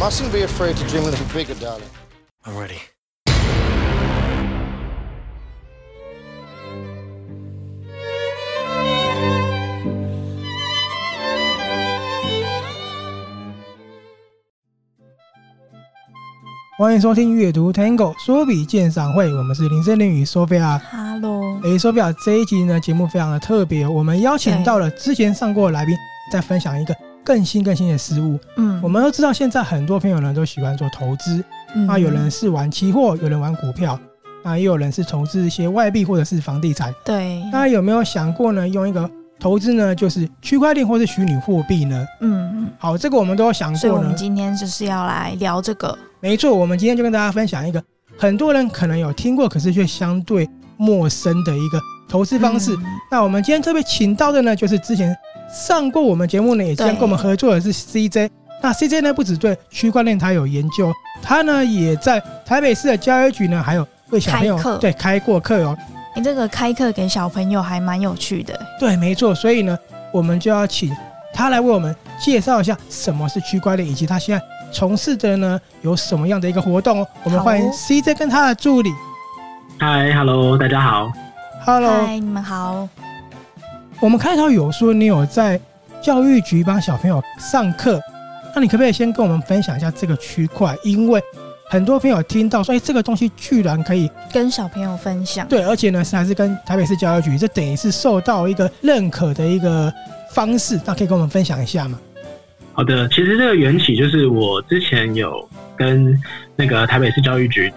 Mustn't be afraid to dream a little bigger, darling. I'm ready. 欢迎收听阅读 Tango 书笔鉴赏会，我们是林森林与 Sophia。Hello，哎，Sophia，这一集呢节目非常的特别，我们邀请到了之前上过的来宾，再分享一个更新更新的事物。嗯，我们都知道现在很多朋友呢都喜欢做投资，嗯，啊，有人是玩期货，有人玩股票，啊，也有人是投资一些外币或者是房地产。对，那有没有想过呢？用一个投资呢，就是区块链或是虚拟货币呢？嗯，好，这个我们都有想过呢。所以我们今天就是要来聊这个。没错，我们今天就跟大家分享一个很多人可能有听过，可是却相对陌生的一个投资方式。嗯、那我们今天特别请到的呢，就是之前上过我们节目呢，也是跟我们合作的是 CJ。那 CJ 呢，不只对区块链他有研究，他呢也在台北市的教育局呢，还有为小朋友对开过课哦。你这个开课给小朋友还蛮有趣的。对，没错。所以呢，我们就要请他来为我们介绍一下什么是区块链，以及他现在。从事的呢有什么样的一个活动哦？我们欢迎 CJ 跟他的助理。嗨，Hello，大家好。Hello，嗨，你们好。我们开头有说你有在教育局帮小朋友上课，那你可不可以先跟我们分享一下这个区块？因为很多朋友听到说，哎，这个东西居然可以跟小朋友分享。对，而且呢是还是跟台北市教育局，这等于是受到一个认可的一个方式，那可以跟我们分享一下吗？好的，其实这个缘起就是我之前有跟那个台北市教育局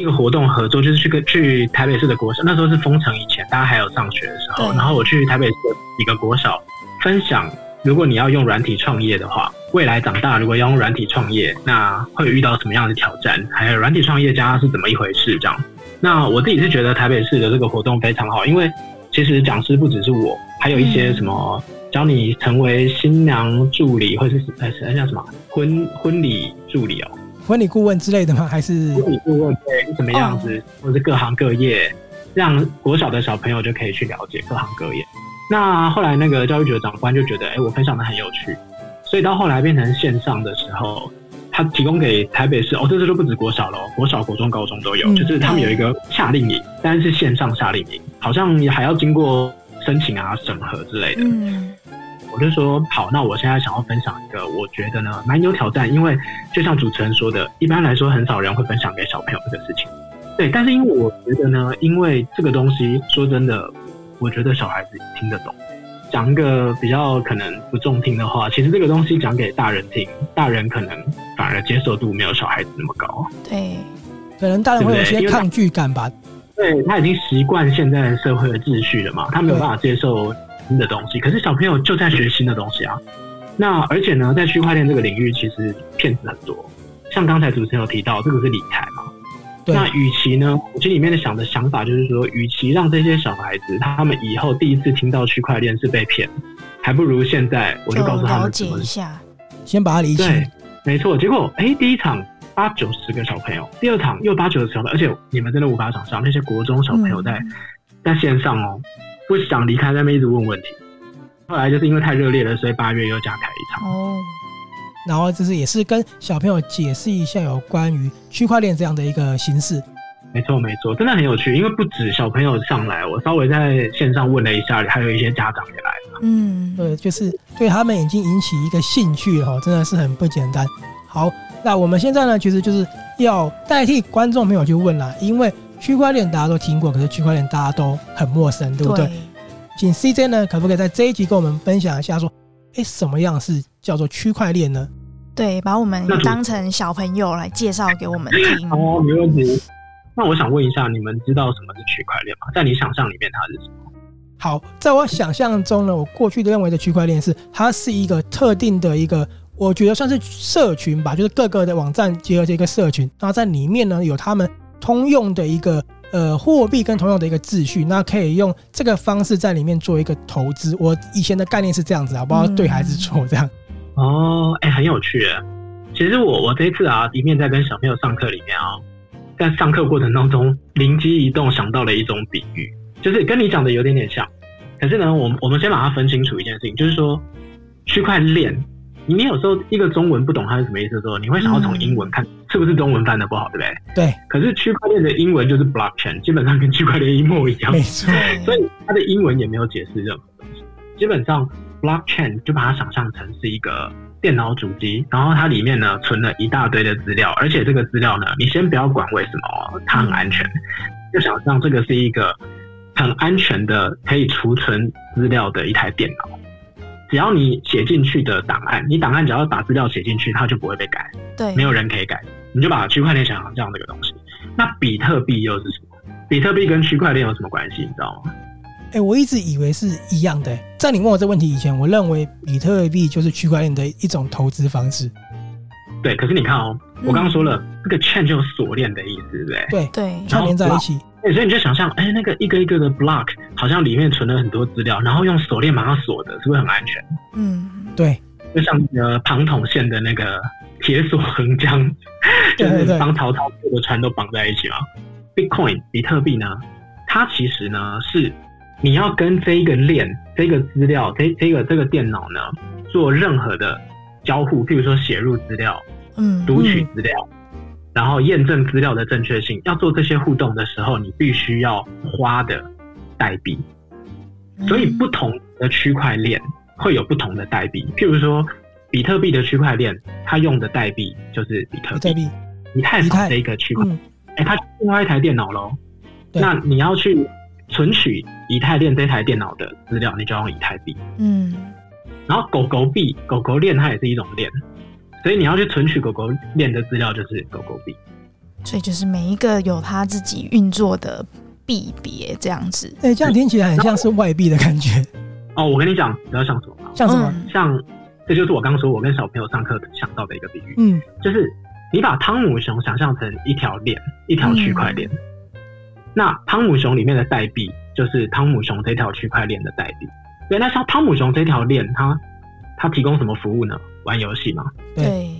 一个活动合作，就是去个去台北市的国小，那时候是封城以前，大家还有上学的时候，然后我去台北市的一个国小分享，如果你要用软体创业的话，未来长大如果要用软体创业，那会遇到什么样的挑战？还有软体创业家是怎么一回事？这样，那我自己是觉得台北市的这个活动非常好，因为其实讲师不只是我，还有一些什么。教你成为新娘助理，或者是呃，像什么婚婚礼助理哦，婚礼顾问之类的吗？还是婚礼顾问对，什么样子，oh. 或者是各行各业，让国小的小朋友就可以去了解各行各业。那后来那个教育局的长官就觉得，哎、欸，我分享的很有趣，所以到后来变成线上的时候，他提供给台北市哦，这次就不止国小了，国小、国中、高中都有，嗯、就是他们有一个夏令营，但是是线上夏令营，好像还要经过申请啊、审核之类的。嗯。我就说好，那我现在想要分享一个，我觉得呢蛮有挑战，因为就像主持人说的，一般来说很少人会分享给小朋友这个事情。对，但是因为我觉得呢，因为这个东西说真的，我觉得小孩子听得懂。讲一个比较可能不中听的话，其实这个东西讲给大人听，大人可能反而接受度没有小孩子那么高。对，可能大人会有一些抗拒感吧。对，对他已经习惯现在社会的秩序了嘛，他没有办法接受。新的东西，可是小朋友就在学新的东西啊。那而且呢，在区块链这个领域，其实骗子很多。像刚才主持人有提到，这个是理财嘛。对。那与其呢，我心里面的想的想法就是说，与其让这些小孩子他们以后第一次听到区块链是被骗，还不如现在我就告诉他们怎么一下，先把它理解。对，没错。结果哎，第一场八九十个小朋友，第二场又八九十个小朋友，而且你们真的无法想象那些国中小朋友在、嗯、在线上哦。不想离开，那边一直问问题。后来就是因为太热烈了，所以八月又加开一场。哦，然后就是也是跟小朋友解释一下有关于区块链这样的一个形式。没错，没错，真的很有趣。因为不止小朋友上来，我稍微在线上问了一下，还有一些家长也来了。嗯，对，就是对他们已经引起一个兴趣哈，真的是很不简单。好，那我们现在呢，其实就是要代替观众朋友去问啦，因为。区块链大家都听过，可是区块链大家都很陌生，对不对？对。请 CJ 呢，可不可以在这一集跟我们分享一下，说，哎，什么样是叫做区块链呢？对，把我们当成小朋友来介绍给我们听。哦，没问题。那我想问一下，你们知道什么是区块链吗？在你想象里面，它是什么？好，在我想象中呢，我过去的认为的区块链是，它是一个特定的一个，我觉得算是社群吧，就是各个的网站结合这个社群，然后在里面呢有他们。通用的一个呃货币跟通用的一个秩序，那可以用这个方式在里面做一个投资。我以前的概念是这样子啊，不知道对还是错这样。哦，哎、欸，很有趣。其实我我这一次啊，一面在跟小朋友上课里面啊，在上课过程当中灵机一动想到了一种比喻，就是跟你讲的有点点像。可是呢，我我们先把它分清楚一件事情，就是说区块链你有时候一个中文不懂它是什么意思的时候，你会想要从英文看是不是中文翻的不好，对不对？对。可是区块链的英文就是 blockchain，基本上跟区块链一模一样。没错。所以它的英文也没有解释任何东西。基本上 blockchain 就把它想象成是一个电脑主机，然后它里面呢存了一大堆的资料，而且这个资料呢，你先不要管为什么它很安全，就想象这个是一个很安全的可以储存资料的一台电脑。只要你写进去的档案，你档案只要把资料写进去，它就不会被改。对，没有人可以改。你就把区块链想象这样的一个东西。那比特币又是什么？比特币跟区块链有什么关系？你知道吗？哎、欸，我一直以为是一样的。在你问我这问题以前，我认为比特币就是区块链的一种投资方式。对，可是你看哦，我刚刚说了，嗯、这个 chain 就有锁链的意思，对不对？对对，串联在一起。对，所以你就想象，哎、欸，那个一个一个的 block，好像里面存了很多资料，然后用锁链把它锁的，是不是很安全？嗯，对，就像那个庞统线的那个铁索横江，就是帮曹操坐的船都绑在一起嘛。Bitcoin 比特币呢，它其实呢是你要跟这一个链、这个资料、这这个这个电脑呢做任何的交互，譬如说写入资料，嗯，读取资料。嗯然后验证资料的正确性，要做这些互动的时候，你必须要花的代币。所以不同的区块链会有不同的代币。譬如说，比特币的区块链，它用的代币就是比特币。以太坊这一个区块，哎，它另外一台电脑喽。那你要去存取以太链这台电脑的资料，你就要用以太币。嗯。然后狗狗币、狗狗链，它也是一种链。所以你要去存取狗狗链的资料，就是狗狗币。所以就是每一个有它自己运作的币别这样子。哎、欸，这样听起来很像是外币的感觉。哦，我跟你讲，你要像什么？像什么？像这就是我刚刚说，我跟小朋友上课想到的一个比喻。嗯，就是你把汤姆熊想象成一条链，一条区块链。嗯、那汤姆熊里面的代币就是汤姆熊这条区块链的代币。对，那像汤姆熊这条链，它它提供什么服务呢？玩游戏嘛，对。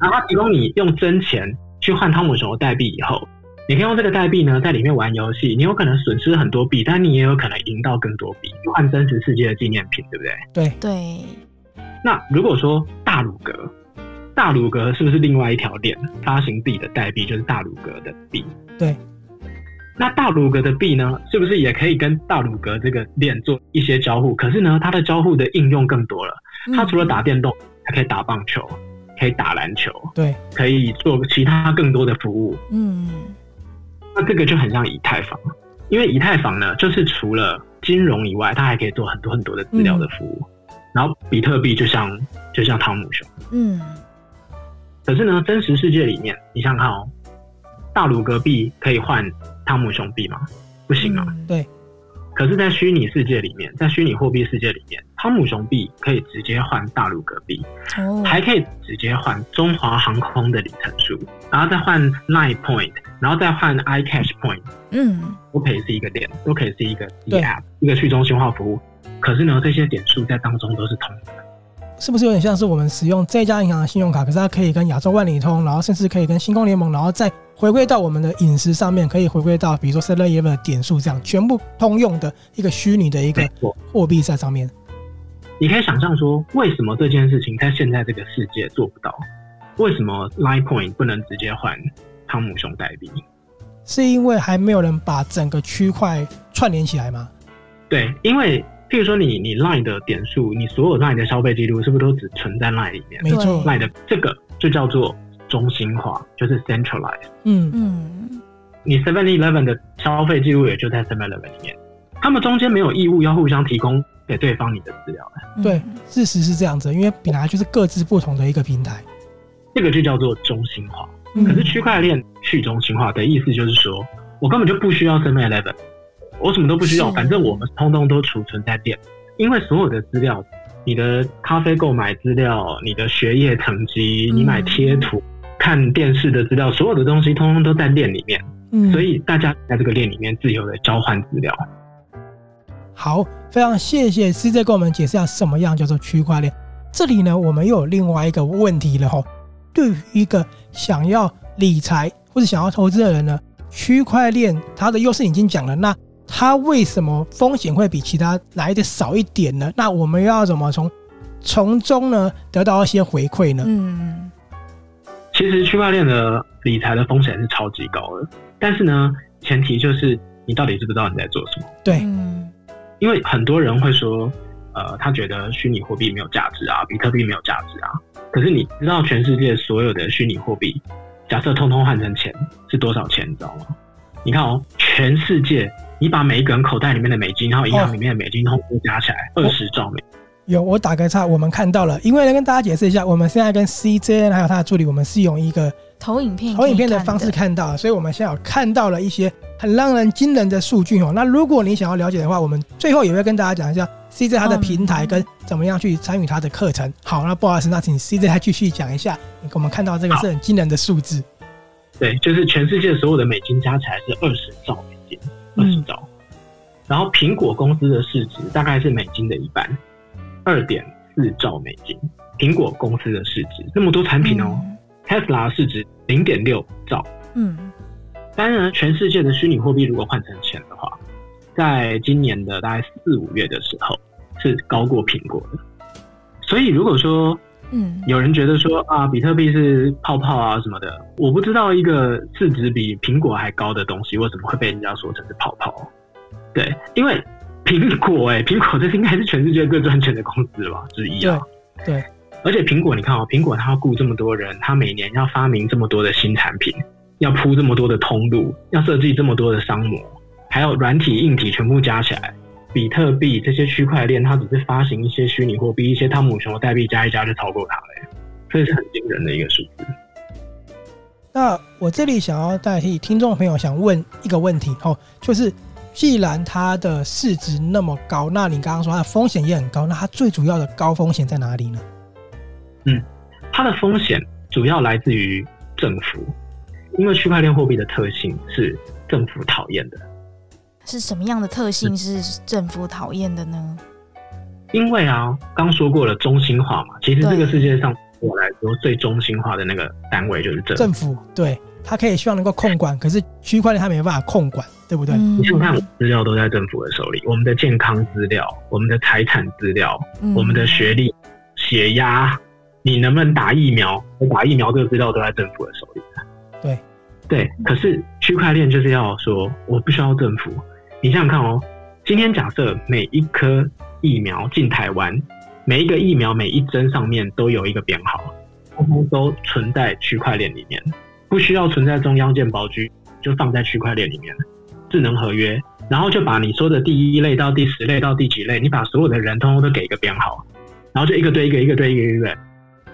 然后它提供你用真钱去换汤姆熊的代币以后，你可以用这个代币呢，在里面玩游戏。你有可能损失很多币，但你也有可能赢到更多币，换真实世界的纪念品，对不对？对对。那如果说大鲁格，大鲁格是不是另外一条链发行自己的代币，就是大鲁格的币？对。那大鲁格的币呢，是不是也可以跟大鲁格这个链做一些交互？可是呢，它的交互的应用更多了。它除了打电动，还可以打棒球，可以打篮球，对，可以做其他更多的服务。嗯，那这个就很像以太坊，因为以太坊呢，就是除了金融以外，它还可以做很多很多的资料的服务。嗯、然后比特币就像就像汤姆熊，嗯。可是呢，真实世界里面，你想想看哦，大鲁格币可以换汤姆熊币吗？不行啊，嗯、对。可是，在虚拟世界里面，在虚拟货币世界里面，汤姆熊币可以直接换大陆隔币，哦，还可以直接换中华航空的里程数，然后再换 Nine Point，然后再换 iCash Point，嗯，都可以是一个点，都可以是一个 DApp，一个去中心化服务。可是呢，这些点数在当中都是通的。是不是有点像是我们使用这家银行的信用卡，可是它可以跟亚洲万里通，然后甚至可以跟星空联盟，然后再回归到我们的饮食上面，可以回归到比如说 Seven Eleven 的点数这样，全部通用的一个虚拟的一个货币在上面。你可以想象说，为什么这件事情在现在这个世界做不到？为什么 Line Point 不能直接换汤姆熊代币？是因为还没有人把整个区块串联起来吗？对，因为。譬如说你，你你 Line 的点数，你所有 Line 的消费记录，是不是都只存在 Line 里面？没错，Line 的这个就叫做中心化，就是 centralized。嗯嗯，你 Seven Eleven 的消费记录也就在 Seven Eleven 里面，他们中间没有义务要互相提供给对方你的资料。对，事实是这样子，因为本来就是各自不同的一个平台，这个就叫做中心化。可是区块链去中心化的意思就是说，我根本就不需要 Seven Eleven。我什么都不需要，反正我们通通都储存在链，因为所有的资料，你的咖啡购买资料、你的学业成绩、你买贴图、看电视的资料，所有的东西通通都在链里面。嗯，所以大家在这个链里面自由的交换资料。好，非常谢谢 CJ 给我们解释一下什么样叫做区块链。这里呢，我们又有另外一个问题了哈。对于一个想要理财或者想要投资的人呢，区块链它的优势已经讲了，那它为什么风险会比其他来的少一点呢？那我们要怎么从从中呢得到一些回馈呢？嗯，其实区块链的理财的风险是超级高的，但是呢，前提就是你到底知不知道你在做什么？对，嗯，因为很多人会说，呃，他觉得虚拟货币没有价值啊，比特币没有价值啊。可是你知道全世界所有的虚拟货币，假设通通换成钱是多少钱？你知道吗？你看哦，全世界你把每一个人口袋里面的美金，然后银行里面的美金通通加起来，二十兆美。有，我打个岔，我们看到了，因为呢，跟大家解释一下，我们现在跟 CJ 还有他的助理，我们是用一个投影片、投影片的方式看到，所以我们现在有看到了一些很让人惊人的数据哦。那如果你想要了解的话，我们最后也会跟大家讲一下 CJ 他的平台跟怎么样去参与他的课程。好，那不好意思，那请 CJ 还继续讲一下，我们看到这个是很惊人的数字。对，就是全世界所有的美金加起来是二十兆美金，二十兆。嗯、然后苹果公司的市值大概是美金的一半，二点四兆美金。苹果公司的市值那么多产品哦，Tesla 市值零点六兆。嗯，当然，全世界的虚拟货币如果换成钱的话，在今年的大概四五月的时候是高过苹果的。所以如果说嗯，有人觉得说啊，比特币是泡泡啊什么的，我不知道一个市值比苹果还高的东西为什么会被人家说成是泡泡？对，因为苹果哎、欸，苹果这是应该是全世界最赚钱的公司吧之一啊。对，对而且苹果你看哦，苹果它要雇这么多人，它每年要发明这么多的新产品，要铺这么多的通路，要设计这么多的商模，还有软体硬体全部加起来。比特币这些区块链，它只是发行一些虚拟货币，一些汤姆熊的代币加一加就超过它了，所以是很惊人的一个数字。那我这里想要代替听众朋友想问一个问题哦，就是既然它的市值那么高，那你刚刚说它的风险也很高，那它最主要的高风险在哪里呢？嗯，它的风险主要来自于政府，因为区块链货币的特性是政府讨厌的。是什么样的特性是政府讨厌的呢？因为啊，刚说过了中心化嘛，其实这个世界上我来说最中心化的那个单位就是政府。政府对，他可以希望能够控管，可是区块链它没办法控管，对不对？嗯、你想看，资料都在政府的手里，我们的健康资料、我们的财产资料、嗯、我们的学历、血压，你能不能打疫苗？我打疫苗这个资料都在政府的手里。对，对。可是区块链就是要说，我不需要政府。你想想看哦，今天假设每一颗疫苗进台湾，每一个疫苗每一针上面都有一个编号，通通都存在区块链里面，不需要存在中央健保局，就放在区块链里面，智能合约，然后就把你说的第一类到第十类到第几类，你把所有的人通通都给一个编号，然后就一个对一个，一个对一个，一个对，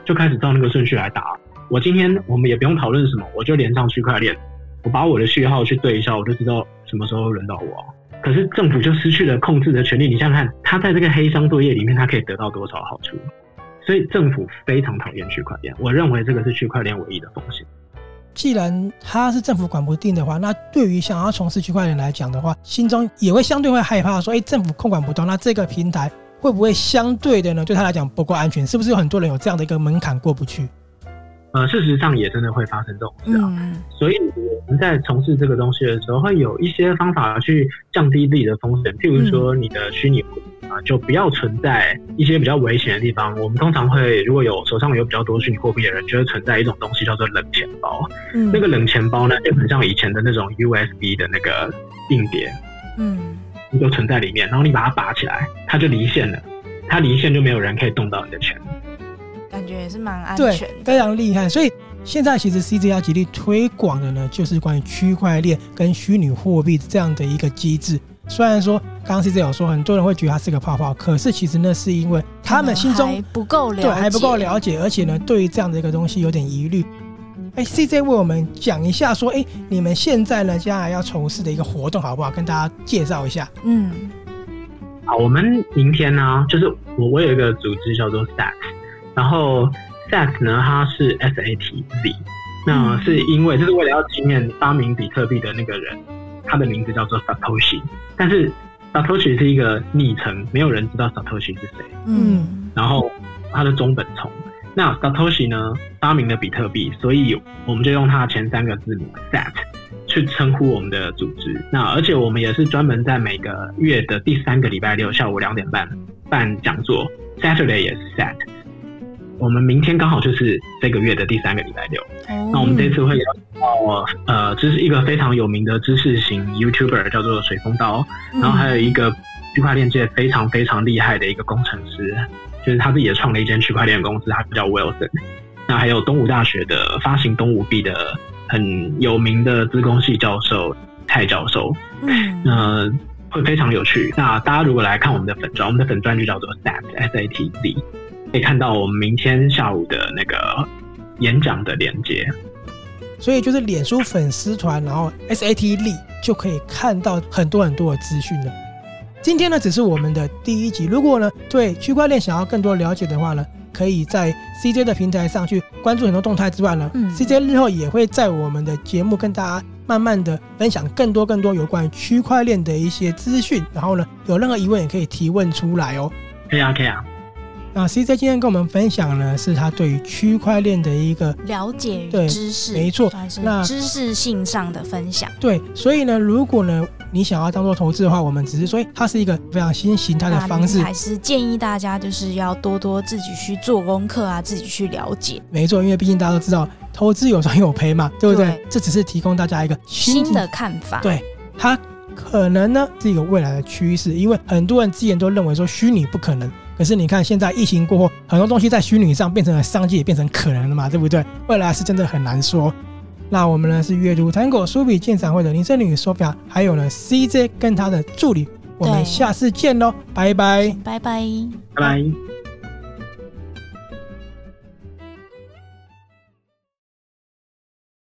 就开始照那个顺序来打。我今天我们也不用讨论什么，我就连上区块链，我把我的序号去对一下，我就知道什么时候轮到我。可是政府就失去了控制的权利。你想想看，他在这个黑箱作业里面，他可以得到多少好处？所以政府非常讨厌区块链。我认为这个是区块链唯一的风险。既然他是政府管不定的话，那对于想要从事区块链来讲的话，心中也会相对会害怕，说：哎，政府控管不到，那这个平台会不会相对的呢？对他来讲不够安全？是不是有很多人有这样的一个门槛过不去？呃，事实上也真的会发生这种事啊，嗯、所以我们在从事这个东西的时候，会有一些方法去降低自己的风险。譬如说，你的虚拟啊，就不要存在一些比较危险的地方。我们通常会，如果有手上有比较多虚拟货币的人，就会存在一种东西叫做冷钱包。嗯，那个冷钱包呢，就很像以前的那种 USB 的那个硬碟，嗯，就存在里面。然后你把它拔起来，它就离线了，它离线就没有人可以动到你的钱。感觉也是蛮安全非常厉害。所以现在其实 CJ 要极力推广的呢，就是关于区块链跟虚拟货币这样的一个机制。虽然说刚刚 CJ 有说，很多人会觉得它是个泡泡，可是其实那是因为他们心中不够了解，对，还不够了解，而且呢，对于这样的一个东西有点疑虑。哎，CJ 为我们讲一下，说，哎，你们现在呢，将来要从事的一个活动，好不好？跟大家介绍一下。嗯，好，我们明天呢，就是我我有一个组织叫做 SAT。然后 SAT 呢，它是 S A T Z，那是因为就是为了要纪念发明比特币的那个人，他的名字叫做 Satoshi，但是 Satoshi 是一个昵称，没有人知道 Satoshi 是谁。嗯，然后他的中本聪，那 Satoshi 呢发明了比特币，所以我们就用他的前三个字母 SAT 去称呼我们的组织。那而且我们也是专门在每个月的第三个礼拜六下午两点半办讲座。Saturday 也是 Sat。我们明天刚好就是这个月的第三个礼拜六。哦、那我们这次会邀请到呃，这是一个非常有名的知识型 YouTuber，叫做水风刀。然后还有一个区块链界非常非常厉害的一个工程师，就是他自己也创了一间区块链公司，他叫 Wilson。那还有东吴大学的发行东吴币的很有名的资工系教授蔡教授。嗯，那会非常有趣。那大家如果来看我们的粉砖，我们的粉砖就叫做 SAT S A T Z。可以看到我们明天下午的那个演讲的连接，所以就是脸书粉丝团，然后 SAT 力就可以看到很多很多的资讯了。今天呢，只是我们的第一集。如果呢对区块链想要更多了解的话呢，可以在 CJ 的平台上去关注很多动态之外呢，嗯，CJ 日后也会在我们的节目跟大家慢慢的分享更多更多有关于区块链的一些资讯。然后呢，有任何疑问也可以提问出来哦。可以啊，可以啊。那 CJ 今天跟我们分享呢，是他对于区块链的一个了解与知识，没错，那知识性上的分享。对，所以呢，如果呢你想要当做投资的话，我们只是说，它是一个非常新形态的方式，还是建议大家就是要多多自己去做功课啊，自己去了解。没错，因为毕竟大家都知道，投资有赚有赔嘛，对不对？对，这只是提供大家一个新，新的看法。对，它可能呢是一个未来的趋势，因为很多人之前都认为说虚拟不可能。可是你看，现在疫情过后，很多东西在虚拟上变成了商机，也变成可能了嘛，对不对？未来是真的很难说。那我们呢是阅读 Tango 书比鉴赏会的林森女 Sophia，还有呢 CJ 跟他的助理，我们下次见喽，拜拜，拜拜，拜拜。